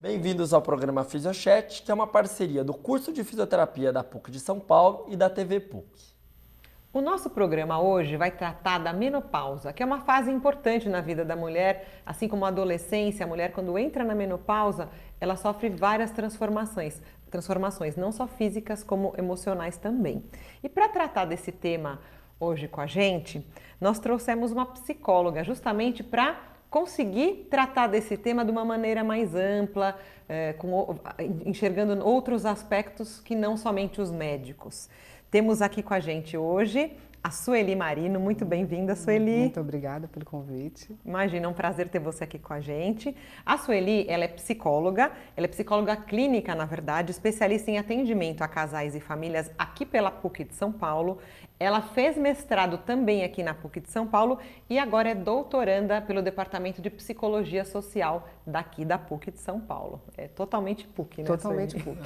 Bem-vindos ao programa Fisiochat, que é uma parceria do curso de fisioterapia da PUC de São Paulo e da TV PUC. O nosso programa hoje vai tratar da menopausa, que é uma fase importante na vida da mulher, assim como a adolescência, a mulher quando entra na menopausa, ela sofre várias transformações, transformações não só físicas como emocionais também. E para tratar desse tema hoje com a gente, nós trouxemos uma psicóloga justamente para conseguir tratar desse tema de uma maneira mais ampla, é, com, enxergando outros aspectos que não somente os médicos. Temos aqui com a gente hoje a Sueli Marino. Muito bem-vinda, Sueli. Muito obrigada pelo convite. Imagina, é um prazer ter você aqui com a gente. A Sueli, ela é psicóloga, ela é psicóloga clínica, na verdade, especialista em atendimento a casais e famílias aqui pela PUC de São Paulo. Ela fez mestrado também aqui na PUC de São Paulo e agora é doutoranda pelo Departamento de Psicologia Social daqui da PUC de São Paulo. É totalmente PUC, né? Totalmente PUC.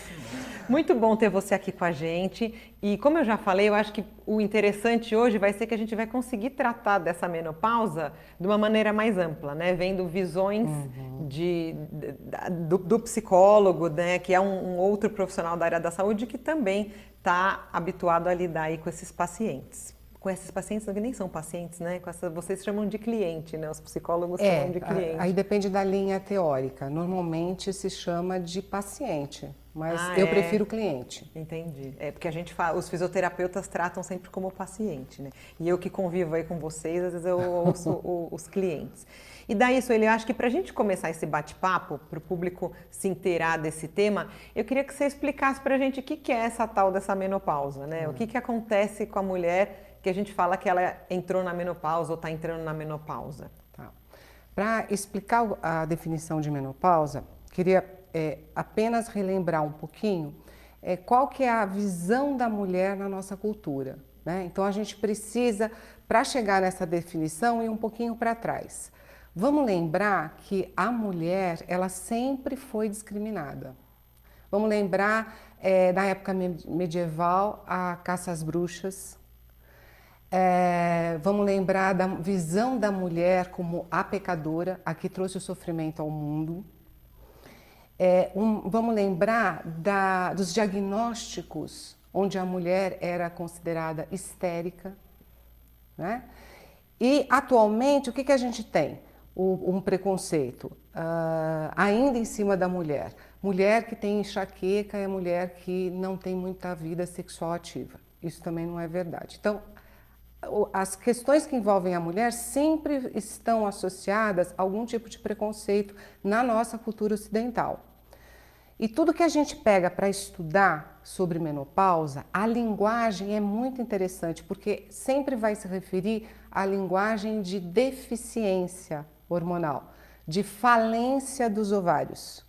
Muito bom ter você aqui com a gente. E como eu já falei, eu acho que o interessante hoje vai ser que a gente vai conseguir tratar dessa menopausa de uma maneira mais ampla, né? Vendo visões uhum. de, do, do, psicólogo, né? Que é um, um outro profissional da área da saúde que também está habituado a lidar aí com esses pacientes. Com esses pacientes que nem são pacientes, né? Com essa, vocês chamam de cliente, né? Os psicólogos é, chamam de cliente. Aí depende da linha teórica. Normalmente se chama de paciente, mas ah, eu é? prefiro cliente. Entendi. É porque a gente fala, os fisioterapeutas tratam sempre como paciente, né? E eu que convivo aí com vocês, às vezes eu ouço os clientes. E daí, Sueli, eu acho que para a gente começar esse bate-papo, para o público se inteirar desse tema, eu queria que você explicasse para a gente o que, que é essa tal dessa menopausa, né? Hum. O que, que acontece com a mulher que a gente fala que ela entrou na menopausa ou está entrando na menopausa? Tá. Para explicar a definição de menopausa, queria é, apenas relembrar um pouquinho é, qual que é a visão da mulher na nossa cultura. Né? Então a gente precisa, para chegar nessa definição, ir um pouquinho para trás. Vamos lembrar que a mulher ela sempre foi discriminada. Vamos lembrar é, na época medieval a caça às bruxas. É, vamos lembrar da visão da mulher como a pecadora, a que trouxe o sofrimento ao mundo. É, um, vamos lembrar da, dos diagnósticos onde a mulher era considerada histérica. Né? E atualmente o que, que a gente tem? Um preconceito uh, ainda em cima da mulher. Mulher que tem enxaqueca é mulher que não tem muita vida sexual ativa. Isso também não é verdade. Então, as questões que envolvem a mulher sempre estão associadas a algum tipo de preconceito na nossa cultura ocidental. E tudo que a gente pega para estudar sobre menopausa, a linguagem é muito interessante, porque sempre vai se referir à linguagem de deficiência hormonal, de falência dos ovários.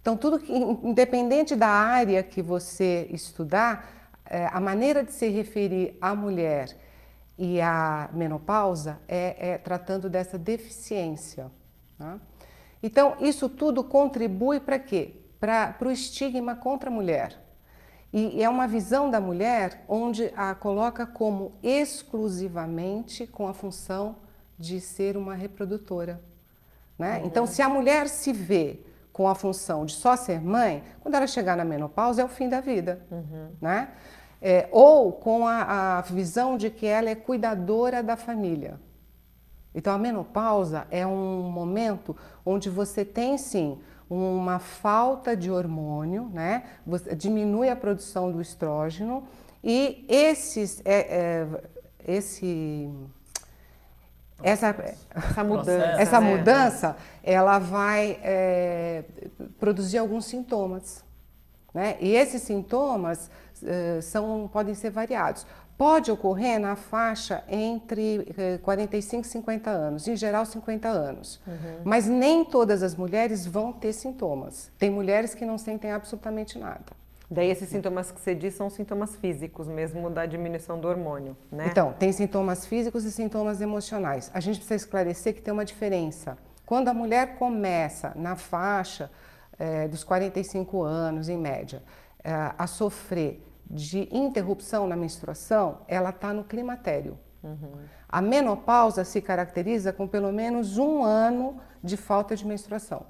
Então, tudo que, independente da área que você estudar, é, a maneira de se referir à mulher e à menopausa é, é tratando dessa deficiência. Tá? Então, isso tudo contribui para quê? Para o estigma contra a mulher. E é uma visão da mulher onde a coloca como exclusivamente com a função de ser uma reprodutora. Né? Uhum. Então, se a mulher se vê com a função de só ser mãe, quando ela chegar na menopausa é o fim da vida. Uhum. Né? É, ou com a, a visão de que ela é cuidadora da família. Então, a menopausa é um momento onde você tem sim uma falta de hormônio, né? Você diminui a produção do estrógeno e esses, é, é, esse essa, essa mudança, essa né? mudança ela vai é, produzir alguns sintomas. Né? E esses sintomas é, são, podem ser variados. Pode ocorrer na faixa entre 45 e 50 anos, em geral 50 anos. Uhum. Mas nem todas as mulheres vão ter sintomas. Tem mulheres que não sentem absolutamente nada. Daí esses sintomas que você diz são sintomas físicos mesmo da diminuição do hormônio, né? Então, tem sintomas físicos e sintomas emocionais. A gente precisa esclarecer que tem uma diferença. Quando a mulher começa na faixa é, dos 45 anos, em média, é, a sofrer de interrupção na menstruação, ela está no climatério. Uhum. A menopausa se caracteriza com pelo menos um ano de falta de menstruação.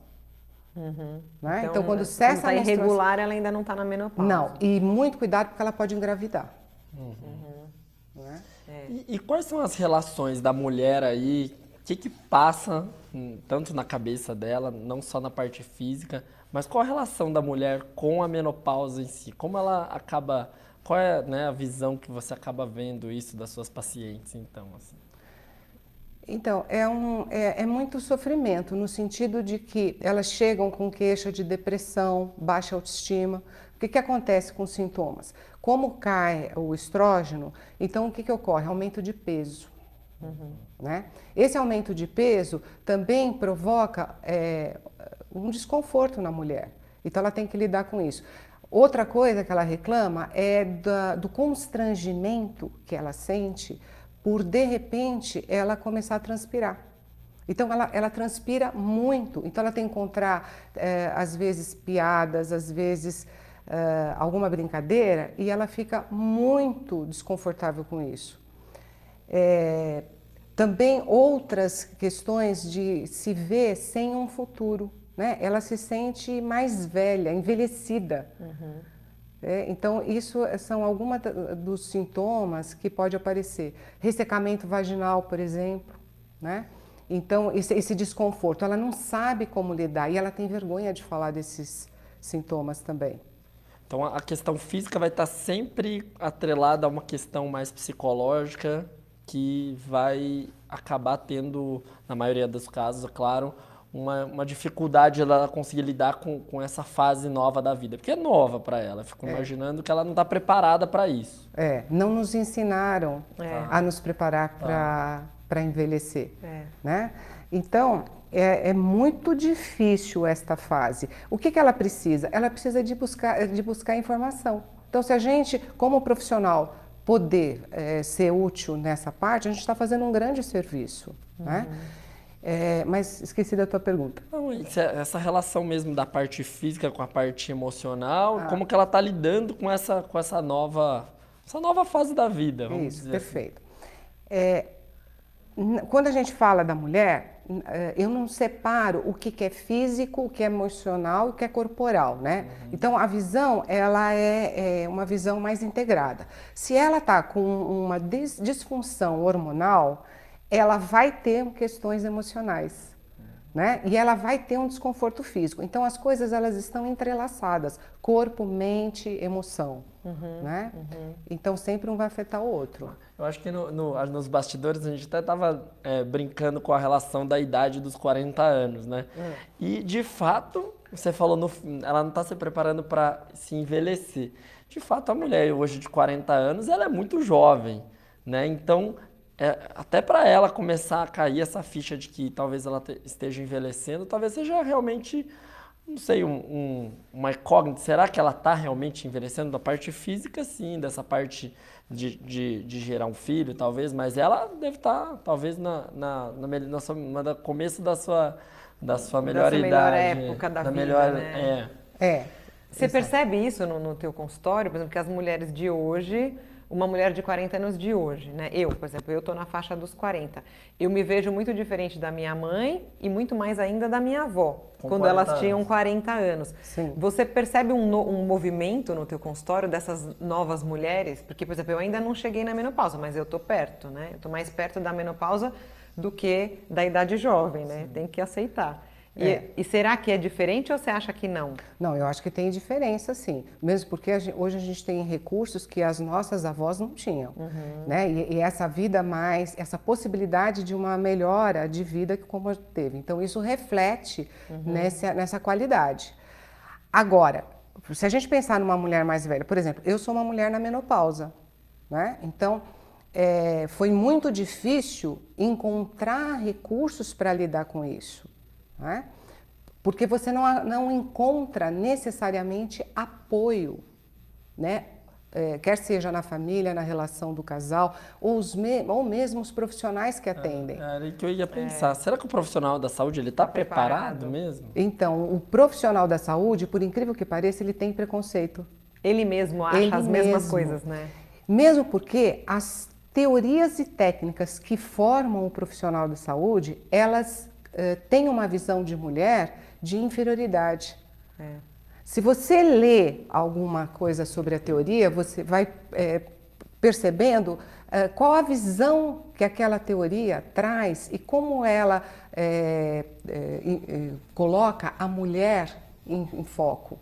Uhum. Né? Então, então, quando cessa quando tá a irregular, ela ainda não está na menopausa. Não, e muito cuidado porque ela pode engravidar. Uhum. Né? É. E, e, quais são as relações da mulher aí? O que, que passa hum, tanto na cabeça dela, não só na parte física, mas qual a relação da mulher com a menopausa em si? Como ela acaba qual é né, a visão que você acaba vendo isso das suas pacientes, então? Assim? Então, é, um, é, é, muito sofrimento, no sentido de que elas chegam com queixa de depressão, baixa autoestima. O que, que acontece com os sintomas? Como cai o estrógeno, então o que, que ocorre? Aumento de peso. Uhum. Né? Esse aumento de peso também provoca é, um desconforto na mulher. Então, ela tem que lidar com isso. Outra coisa que ela reclama é da, do constrangimento que ela sente por, de repente, ela começar a transpirar. Então, ela, ela transpira muito. Então, ela tem que encontrar, é, às vezes, piadas, às vezes, é, alguma brincadeira, e ela fica muito desconfortável com isso. É, também outras questões de se ver sem um futuro né? ela se sente mais velha, envelhecida. Uhum. É, então, isso são alguns dos sintomas que pode aparecer. Ressecamento vaginal, por exemplo, né? Então, esse, esse, desconforto, ela não sabe como lidar e ela tem vergonha de falar desses sintomas também. Então, a questão física vai estar sempre atrelada a uma questão mais psicológica que vai acabar tendo, na maioria dos casos, é claro, uma, uma dificuldade ela conseguir lidar com, com essa fase nova da vida, porque é nova para ela. Fico é. imaginando que ela não está preparada para isso. É, não nos ensinaram é. a nos preparar para tá. envelhecer, é. né? Então é, é, muito difícil esta fase. O que, que ela precisa? Ela precisa de buscar, de buscar informação. Então, se a gente, como profissional, poder é, ser útil nessa parte, a gente está fazendo um grande serviço, né? uhum. né? É, mas esqueci da tua pergunta. Não, é, essa relação mesmo da parte física com a parte emocional, ah. como que ela está lidando com essa, com essa nova, essa nova fase da vida? Isso, assim. perfeito. Assim. É, quando a gente fala da mulher, é, eu não separo o que, é físico, o que é emocional e o que é corporal, né? Uhum. Então a visão ela é, é, uma visão mais integrada. Se ela está com uma disfunção hormonal, ela vai ter questões emocionais. Né? E ela vai ter um desconforto físico. Então as coisas elas estão entrelaçadas, corpo, mente, emoção, uhum, né? Uhum. Então sempre um vai afetar o outro. Eu acho que no, no, nos bastidores a gente até estava é, brincando com a relação da idade dos 40 anos, né? Uhum. E de fato você falou no, ela não está se preparando para se envelhecer. De fato a mulher hoje de 40 anos ela é muito jovem, né? Então é, até para ela começar a cair essa ficha de que talvez ela te, esteja envelhecendo, talvez seja realmente, não sei, um, um, uma incógnita. Será que ela está realmente envelhecendo? Da parte física, sim, dessa parte de, de, de gerar um filho, talvez, mas ela deve estar, tá, talvez, na, na, na, na, sua, no começo da sua, da sua melhor da sua idade. melhor época da da vida, melhor, né? É. é. Você Exato. percebe isso no, no teu consultório, por exemplo, que as mulheres de hoje uma mulher de 40 anos de hoje, né? Eu, por exemplo, eu estou na faixa dos 40. Eu me vejo muito diferente da minha mãe e muito mais ainda da minha avó, Com quando elas anos. tinham 40 anos. Sim. Você percebe um, no, um movimento no teu consultório dessas novas mulheres? Porque, por exemplo, eu ainda não cheguei na menopausa, mas eu estou perto, né? Eu estou mais perto da menopausa do que da idade jovem, né? Sim. Tem que aceitar. E, é. e, será que é diferente ou você acha que não? Não, eu acho que tem diferença sim. Mesmo porque a gente, hoje a gente tem recursos que as nossas avós não tinham. Uhum. Né? E, e, essa vida mais, essa possibilidade de uma melhora de vida que como teve. Então isso reflete uhum. nessa, nessa qualidade. Agora, se a gente pensar numa mulher mais velha, por exemplo, eu sou uma mulher na menopausa. Né? Então, é, foi muito difícil encontrar recursos para lidar com isso. Né? Porque você não, não encontra necessariamente apoio, né? É, quer seja na família, na relação do casal, ou, os me ou mesmo os profissionais que atendem. É, era que eu ia pensar. É. Será que o profissional da saúde ele está preparado? preparado mesmo? Então, o profissional da saúde, por incrível que pareça, ele tem preconceito. Ele mesmo acha ele as mesmas mesmo. coisas, né? Mesmo porque as teorias e técnicas que formam o profissional da saúde, elas uh, tem uma visão de mulher de inferioridade. É. Se você lê alguma coisa sobre a teoria, você vai é, percebendo é, qual a visão que aquela teoria traz e como ela é, coloca a mulher em, em foco.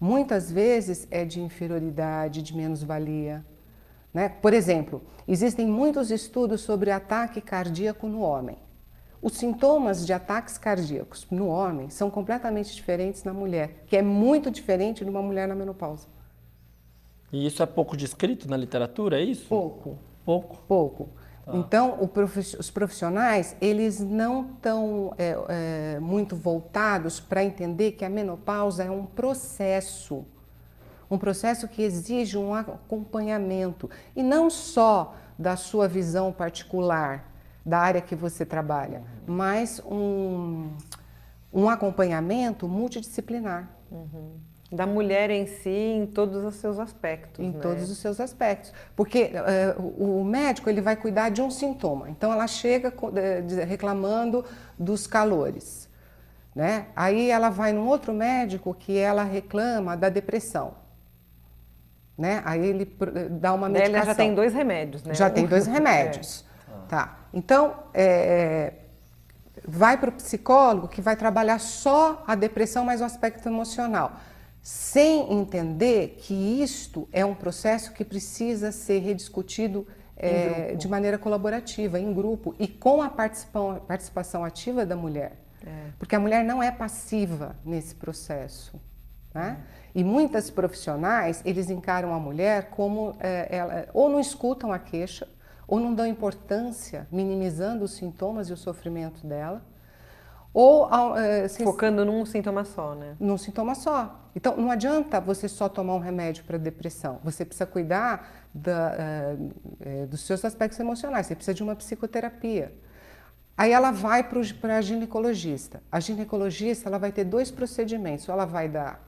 Muitas vezes é de inferioridade, de menos-valia. Né? Por exemplo, existem muitos estudos sobre ataque cardíaco no homem. Os sintomas de ataques cardíacos no homem são completamente diferentes na mulher, que é muito diferente de uma mulher na menopausa. E isso é pouco descrito na literatura, é isso? Pouco. Pouco? Pouco. Ah. Então, os profissionais, eles não estão é, é, muito voltados para entender que a menopausa é um processo, um processo que exige um acompanhamento, e não só da sua visão particular, da área que você trabalha, mas um, um acompanhamento multidisciplinar. Uhum. Da mulher em si, em todos os seus aspectos. Em né? todos os seus aspectos. Porque uh, o médico ele vai cuidar de um sintoma. Então ela chega reclamando dos calores. Né? Aí ela vai num outro médico que ela reclama da depressão. Né? Aí ele dá uma medicação. Ela já tem dois remédios, né? Já tem dois remédios. É. Tá. Então, é, vai para o psicólogo que vai trabalhar só a depressão, mas o aspecto emocional sem entender que isto é um processo que precisa ser rediscutido é, de maneira colaborativa, em grupo e com a participação ativa da mulher. É. Porque a mulher não é passiva nesse processo. Né? E muitas profissionais, eles encaram a mulher como é, ela, ou não escutam a queixa, ou não dão importância, minimizando os sintomas e o sofrimento dela, ou uh, focando num sintoma só, né? Num sintoma só. Então não adianta você só tomar um remédio para depressão. Você precisa cuidar da, uh, dos seus aspectos emocionais. Você precisa de uma psicoterapia. Aí ela vai para a ginecologista. A ginecologista ela vai ter dois procedimentos. Ou ela vai dar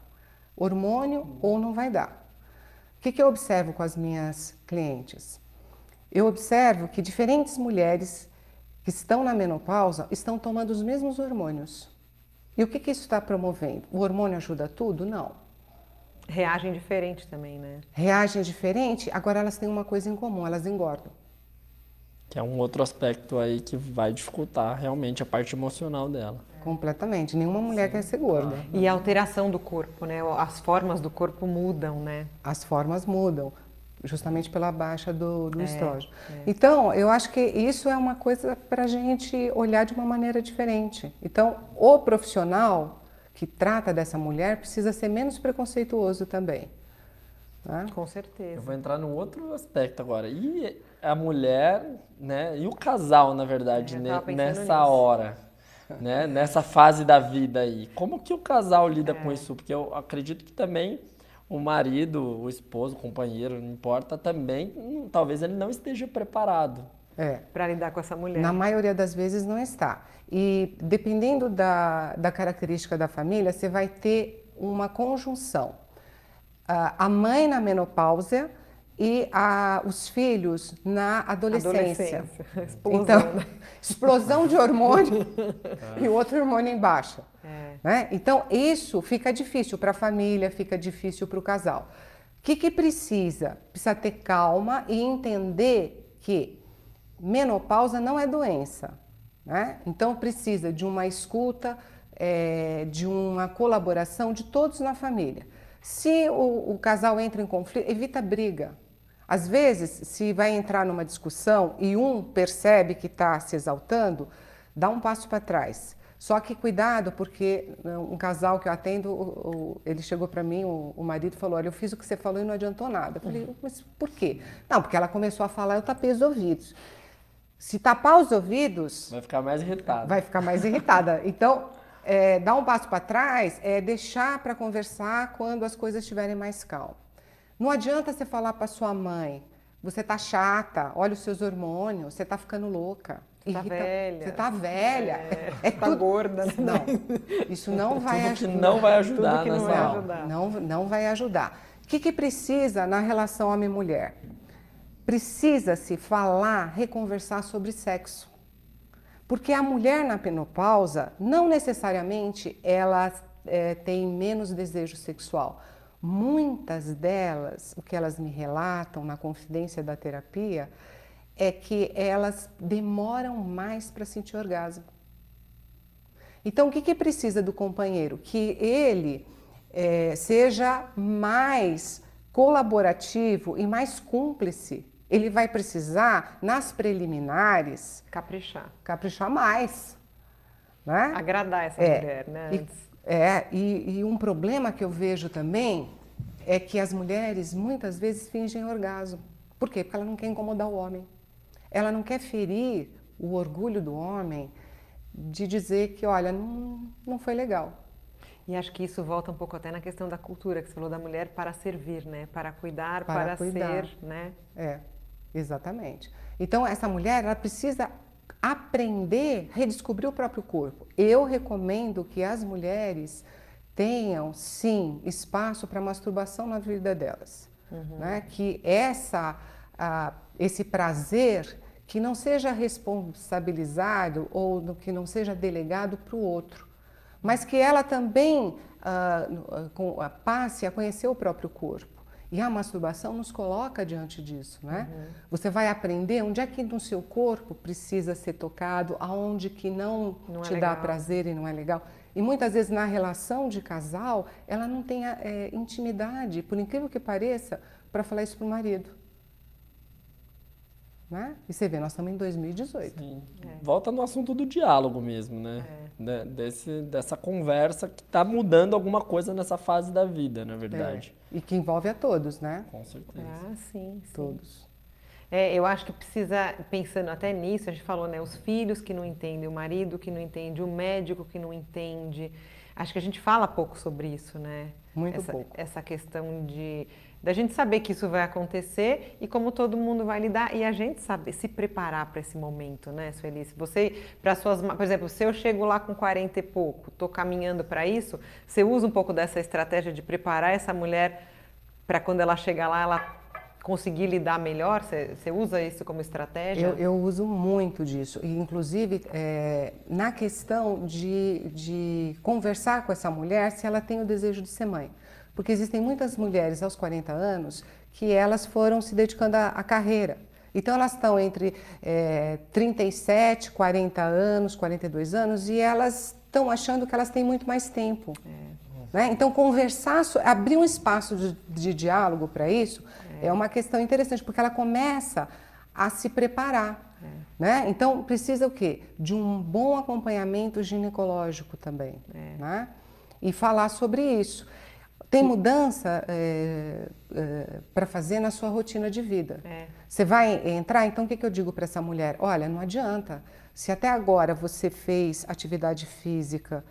hormônio ou não vai dar. O que, que eu observo com as minhas clientes? Eu observo que diferentes mulheres que estão na menopausa estão tomando os mesmos hormônios. E o que, que isso está promovendo? O hormônio ajuda tudo? Não. Reagem diferente também, né? Reagem diferente, agora elas têm uma coisa em comum, elas engordam. Que é um outro aspecto aí que vai dificultar realmente a parte emocional dela. Completamente. Nenhuma mulher Sim. quer ser gorda. E a alteração do corpo, né? As formas do corpo mudam, né? As formas mudam justamente pela baixa do, do é, estrógeno. É. Então, eu acho que isso é uma coisa para a gente olhar de uma maneira diferente. Então, o profissional que trata dessa mulher precisa ser menos preconceituoso também. Né? Com certeza. Eu vou entrar num outro aspecto agora. E a mulher, né? E o casal, na verdade, é, nessa nisso. hora, né? Nessa fase da vida aí. Como que o casal lida é. com isso? Porque eu acredito que também o marido, o esposo, o companheiro, não importa, também, hum, talvez ele não esteja preparado. É. Para lidar com essa mulher. Na maioria das vezes não está. E dependendo da, da característica da família, você vai ter uma conjunção. a mãe na menopausa e a, os filhos na adolescência. adolescência. Explosão. Então, né? explosão de hormônio e outro hormônio em baixa. É. Né? Então, isso fica difícil para a família, fica difícil para o casal. O que, que precisa? Precisa ter calma e entender que menopausa não é doença. Né? Então, precisa de uma escuta, é, de uma colaboração de todos na família. Se o, o casal entra em conflito, evita briga. Às vezes, se vai entrar numa discussão e um percebe que está se exaltando, dá um passo para trás. Só que cuidado, porque né, um casal que eu atendo, ele chegou para mim, o, marido falou: Olha, eu fiz o que você falou e não adiantou nada. Eu falei: uhum. Mas por quê? Não, porque ela começou a falar, eu tapei os ouvidos. Se tapar os ouvidos. Vai ficar mais irritada. Vai ficar mais irritada. Então, é, dar um passo para trás é deixar para conversar quando as coisas estiverem mais calmas. Não adianta você falar para sua mãe, você tá chata, olha os seus hormônios, você tá ficando louca. Você tá velha. Você tá velha. É, é tá tudo... gorda. Né? Não, isso não vai ajudar. não vai ajudar tudo que não vai ajudar. Não, não vai ajudar. O que, que precisa na relação homem-mulher? Precisa-se falar, reconversar sobre sexo. Porque a mulher na menopausa, não necessariamente ela é, tem menos desejo sexual. Muitas delas, o que elas me relatam na confidência da terapia, é que elas demoram mais para sentir orgasmo. Então, o que, que precisa do companheiro? Que ele é, seja mais colaborativo e mais cúmplice. Ele vai precisar, nas preliminares, caprichar. Caprichar mais. Né? Agradar essa é, mulher, né? E, é, e, e um problema que eu vejo também é que as mulheres muitas vezes fingem orgasmo. Por quê? Porque ela não quer incomodar o homem. Ela não quer ferir o orgulho do homem de dizer que, olha, não, não foi legal. E acho que isso volta um pouco até na questão da cultura que você falou da mulher para servir, né? Para cuidar, para, para cuidar. ser, né? É, exatamente. Então essa mulher ela precisa aprender, redescobrir o próprio corpo. Eu recomendo que as mulheres tenham sim espaço para masturbação na vida delas, uhum. né? Que essa a, esse prazer que não seja responsabilizado ou que não seja delegado para o outro, mas que ela também uh, passe a conhecer o próprio corpo. E a masturbação nos coloca diante disso, né? Uhum. Você vai aprender onde é que no seu corpo precisa ser tocado, aonde que não, não é te é dá prazer e não é legal. E muitas vezes na relação de casal, ela não tem é, intimidade, por incrível que pareça, para falar isso para o marido. Né? E você vê, nós estamos em 2018. Sim. É. Volta no assunto do diálogo mesmo, né? É. Desse, dessa conversa que está mudando alguma coisa nessa fase da vida, na verdade. É. E que envolve a todos, né? Com certeza. Ah, sim, sim. Todos. É, eu acho que precisa, pensando até nisso, a gente falou, né? Os filhos que não entendem, o marido que não entende, o médico que não entende. Acho que a gente fala pouco sobre isso, né? Muito essa, pouco. Essa questão de da gente saber que isso vai acontecer e como todo mundo vai lidar e a gente saber se preparar para esse momento, né, Sueli? você, para suas, por exemplo, se eu chego lá com 40 e pouco, tô caminhando para isso, você usa um pouco dessa estratégia de preparar essa mulher para quando ela chegar lá, ela conseguir lidar melhor? Você, você usa isso como estratégia? Eu, eu uso muito disso, e inclusive é, na questão de, de conversar com essa mulher se ela tem o desejo de ser mãe. Porque existem muitas mulheres aos 40 anos que elas foram se dedicando à, à carreira. Então elas estão entre é, 37, 40 anos, 42 anos e elas estão achando que elas têm muito mais tempo. É. Né? Então conversar, abrir um espaço de, de diálogo para isso é. é. uma questão interessante, porque ela começa a se preparar. É. Né? Então precisa o quê? De um bom acompanhamento ginecológico também. É. Né? E falar sobre isso. Tem mudança é, é, para fazer na sua rotina de vida. É. Você vai entrar, então o que, que eu digo para essa mulher? Olha, não adianta. Se até agora você fez atividade física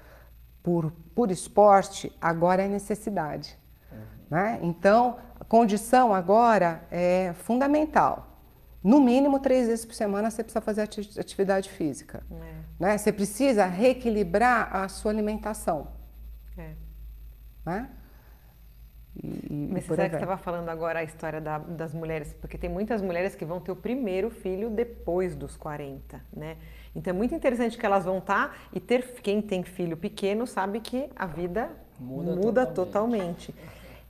por, por esporte, agora é necessidade. Uhum. Né? Então, a condição agora é fundamental. No mínimo três vezes por semana você precisa fazer atividade física. É. Né? Você precisa reequilibrar a sua alimentação. É. Né? E, Mas você sabe que estava falando agora a história da, das mulheres, porque tem muitas mulheres que vão ter o primeiro filho depois dos 40, né? Então é muito interessante que elas vão estar tá, e ter quem tem filho pequeno sabe que a vida muda, muda totalmente. totalmente.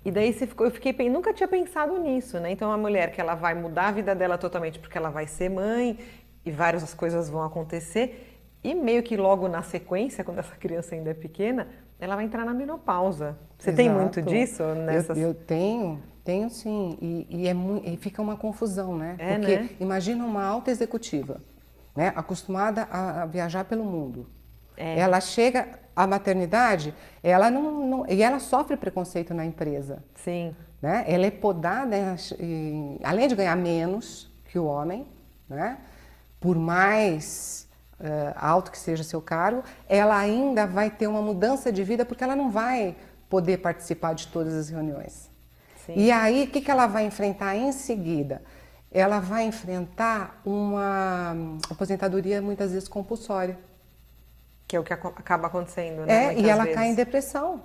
E daí você ficou, eu fiquei, nunca tinha pensado nisso, né? Então a mulher que ela vai mudar a vida dela totalmente porque ela vai ser mãe e várias coisas vão acontecer e meio que logo na sequência, quando essa criança ainda é pequena, ela vai entrar na menopausa. Você Exato. tem muito disso nessas... eu, eu tenho, tenho sim. E, e, é e fica uma confusão, né? É, Porque né? imagina uma alta executiva, né? acostumada a, a viajar pelo mundo. É. Ela chega à maternidade, ela não, não, e ela sofre preconceito na empresa. Sim. Né? Ela é podada, e, além de ganhar menos que o homem, né? por mais alto que seja seu cargo, ela ainda vai ter uma mudança de vida porque ela não vai poder participar de todas as reuniões. Sim. E aí, o que, que ela vai enfrentar em seguida? Ela vai enfrentar uma aposentadoria muitas vezes compulsória. Que é o que acaba acontecendo, né? É, e ela vezes. cai em depressão.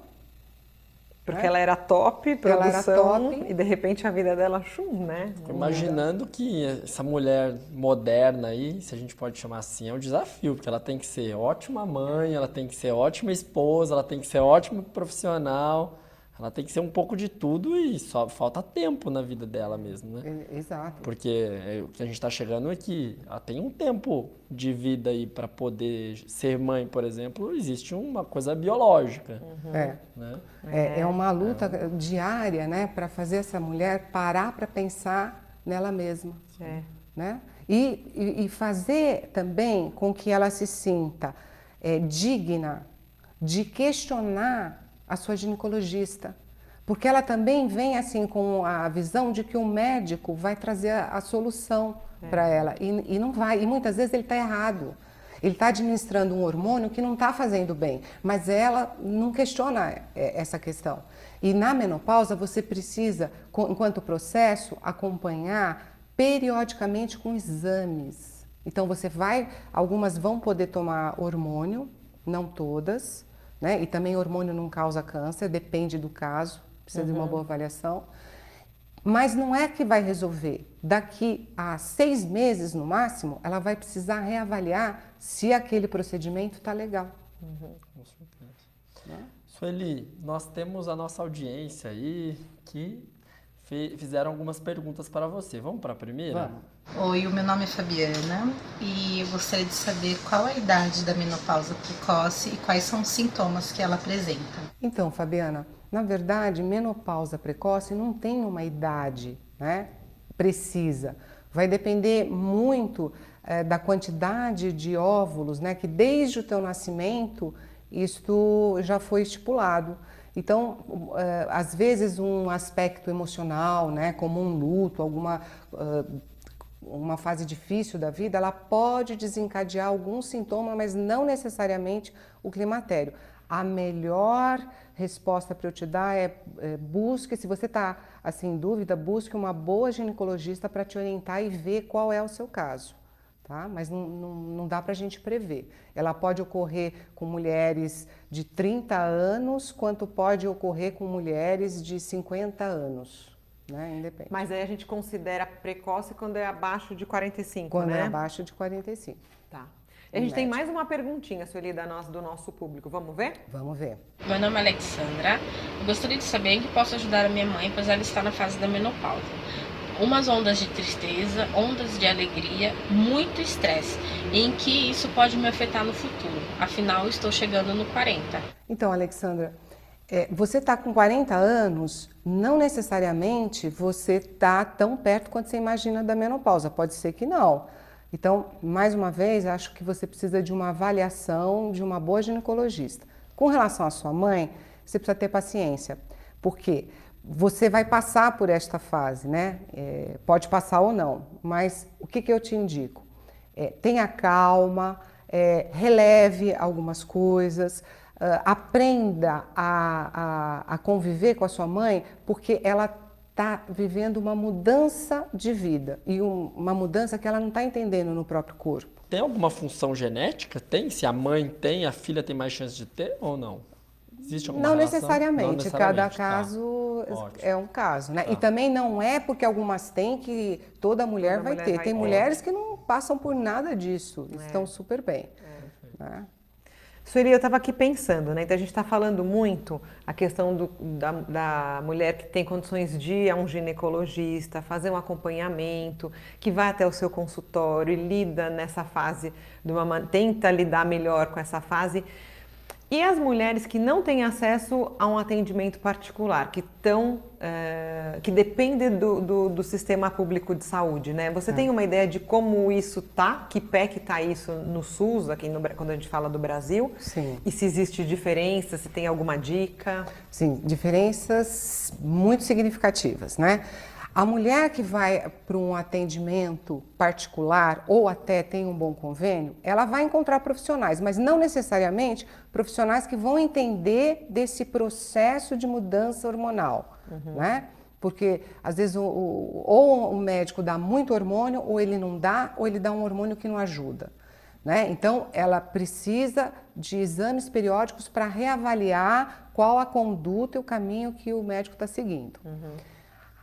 Porque ela era top, produção, ela era top. e de repente a vida dela, chum, né? Imaginando que essa mulher moderna aí, se a gente pode chamar assim, é um desafio, porque ela tem que ser ótima mãe, ela tem que ser ótima esposa, ela tem que ser ótima profissional, ela tem que ser um pouco de tudo e só falta tempo na vida dela mesmo, né? Exato. Porque é, o que a gente está chegando é que ela tem um tempo de vida aí para poder ser mãe, por exemplo, existe uma coisa biológica. Uhum. É. Né? É, é uma luta é. diária, né, para fazer essa mulher parar para pensar nela mesma. É. Né? E, e, e, fazer também com que ela se sinta é, digna de questionar a sua ginecologista. Porque ela também vem assim com a visão de que o médico vai trazer a, solução é. para ela. E, e, não vai. E muitas vezes ele está errado. Ele está administrando um hormônio que não está fazendo bem. Mas ela não questiona é, essa questão. E na menopausa você precisa, enquanto processo, acompanhar periodicamente com exames. Então você vai, algumas vão poder tomar hormônio, não todas, né? E também hormônio não causa câncer, depende do caso, precisa uhum. de uma uhum. boa avaliação. Mas não é que vai resolver. Daqui a seis meses, no máximo, ela vai precisar reavaliar se aquele procedimento está legal. Uhum. Com certeza. Né? Sueli, nós temos a nossa audiência aí que fizeram algumas perguntas para você. Vamos para a primeira? Vamos. Oi, o meu nome é Fabiana e eu gostaria de saber qual a idade da menopausa precoce e quais são os sintomas que ela apresenta. Então, Fabiana, na verdade, menopausa precoce não tem uma idade né, precisa. Vai depender muito é, da quantidade de óvulos, né, que desde o teu nascimento isto já foi estipulado. Então, uh, às vezes um aspecto emocional, né, como um luto, alguma uma fase difícil da vida, ela pode desencadear algum sintoma, mas não necessariamente o climatério. A melhor resposta para eu te dar é, é busque, se você está assim em dúvida, busque uma boa ginecologista para te orientar e ver qual é o seu caso tá? mas não, não, não dá para a gente prever. Ela pode ocorrer com mulheres de 30 anos, quanto pode ocorrer com mulheres de 50 anos. Né? Independe. Mas aí a gente considera precoce quando é abaixo de 45, quando é né? é abaixo de 45. Tá. A gente tem mais uma perguntinha, Sueli, da nossa, do nosso público. Vamos ver? Vamos ver. Meu nome é Alexandra. Eu gostaria de saber em que posso ajudar a minha mãe, pois ela está na fase da menopausa umas ondas de tristeza, ondas de alegria, muito estresse, em que isso pode me afetar no futuro. Afinal, estou chegando no 40. Então, Alexandra, é, você está com 40 anos, não necessariamente você está tão perto quanto você imagina da menopausa. Pode ser que não. Então, mais uma vez, acho que você precisa de uma avaliação de uma boa ginecologista. Com relação à sua mãe, você precisa ter paciência. Por quê? você vai passar por esta fase, né? É, pode passar ou não, mas o que, que eu te indico? É, tenha calma, é, releve algumas coisas, aprenda a, a, a, conviver com a sua mãe, porque ela está vivendo uma mudança de vida e um, uma mudança que ela não está entendendo no próprio corpo. Tem alguma função genética? Tem? Se a mãe tem, a filha tem mais chance de ter ou não? Existe alguma não necessariamente, não necessariamente, cada tá. caso tá. é um caso, né? Tá. E também não é porque algumas têm que toda mulher toda vai mulher ter. Vai Tem ter. mulheres que não passam por nada disso, é. estão super bem. É. Né? Sueli, eu estava aqui pensando, né? Então a gente está falando muito a questão do, da, da, mulher que tem condições de ir a um ginecologista, fazer um acompanhamento, que vai até o seu consultório e lida nessa fase, de uma, tenta lidar melhor com essa fase. E as mulheres que não têm acesso a um atendimento particular, que estão, é, que dependem do, do, do, sistema público de saúde, né? Você é. tem uma ideia de como isso tá? Que pé que tá isso no SUS, aqui no, quando a gente fala do Brasil? Sim. E se existe diferença, se tem alguma dica? Sim, diferenças muito significativas, né? A mulher que vai para um atendimento particular ou até tem um bom convênio, ela vai encontrar profissionais, mas não necessariamente profissionais que vão entender desse processo de mudança hormonal, uhum. né? Porque às vezes o, o, ou o médico dá muito hormônio, ou ele não dá, ou ele dá um hormônio que não ajuda. Né? Então, ela precisa de exames periódicos para reavaliar qual a conduta e o caminho que o médico está seguindo. Uhum.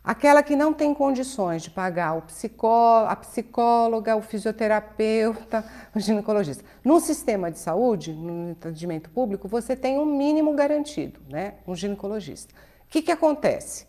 Aquela que não tem condições de pagar o psicó, a psicóloga, o fisioterapeuta, o ginecologista. No sistema de saúde, no atendimento público, você tem um mínimo garantido, né? Um ginecologista. O que, que acontece?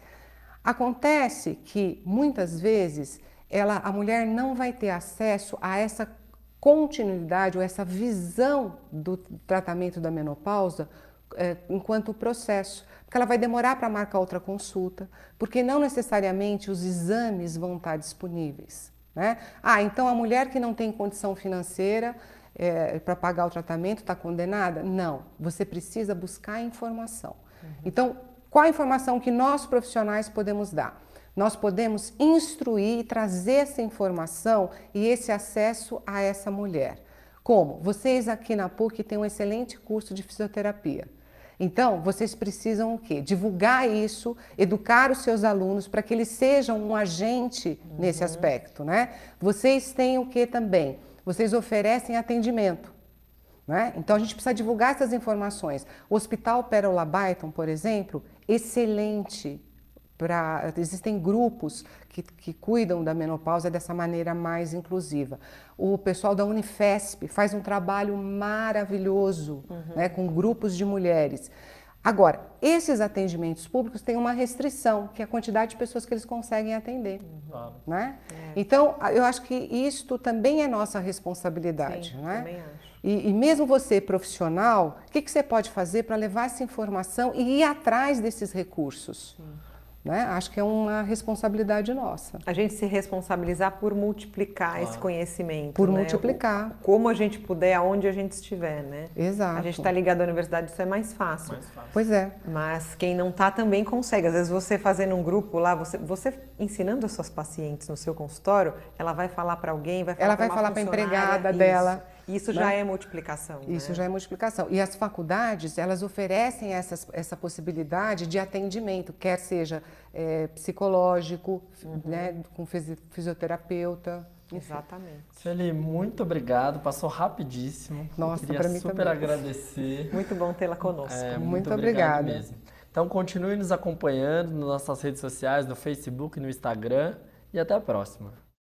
Acontece que muitas vezes ela, a mulher não vai ter acesso a essa continuidade ou essa visão do tratamento da menopausa é, enquanto processo, porque ela vai demorar para marcar outra consulta, porque não necessariamente os exames vão estar disponíveis. Né? Ah, então a mulher que não tem condição financeira é, para pagar o tratamento está condenada? Não, você precisa buscar informação. Uhum. Então, qual a informação que nós profissionais podemos dar? Nós podemos instruir e trazer essa informação e esse acesso a essa mulher. Como? Vocês aqui na PUC têm um excelente curso de fisioterapia. Então, vocês precisam o quê? Divulgar isso, educar os seus alunos para que eles sejam um agente uhum. nesse aspecto, né? Vocês têm o que também? Vocês oferecem atendimento. Né? Então a gente precisa divulgar essas informações. O Hospital Pérola Byton, por exemplo, excelente. Pra, existem grupos que, que cuidam da menopausa dessa maneira mais inclusiva. O pessoal da Unifesp faz um trabalho maravilhoso uhum. né, com grupos de mulheres. Agora, esses atendimentos públicos têm uma restrição, que é a quantidade de pessoas que eles conseguem atender. Uhum. Né? É. Então, eu acho que isto também é nossa responsabilidade. Sim, né? também acho. E, e, mesmo você profissional, o que, que você pode fazer para levar essa informação e ir atrás desses recursos? Sim. Né? Acho que é uma responsabilidade nossa. A gente se responsabilizar por multiplicar esse conhecimento. Por né? multiplicar. O, como a gente puder, aonde a gente estiver, né? Exato. A gente está ligado à universidade, isso é mais fácil. mais fácil. Pois é. Mas quem não está também consegue. Às vezes você fazendo um grupo lá, você, você ensinando as suas pacientes no seu consultório, ela vai falar para alguém, vai falar Ela vai falar para a empregada isso. dela. Isso né? já é multiplicação. Isso né? já é multiplicação. E as faculdades, elas oferecem essas, essa possibilidade de atendimento, quer seja é, psicológico, uhum. né, com fisioterapeuta. Exatamente. Sueli, muito obrigado. Passou rapidíssimo. Nossa, para mim super também. agradecer. Muito bom tê-la conosco. É, muito, muito obrigada. Mesmo. Então continue nos acompanhando nas nossas redes sociais, no Facebook, no Instagram e até a próxima.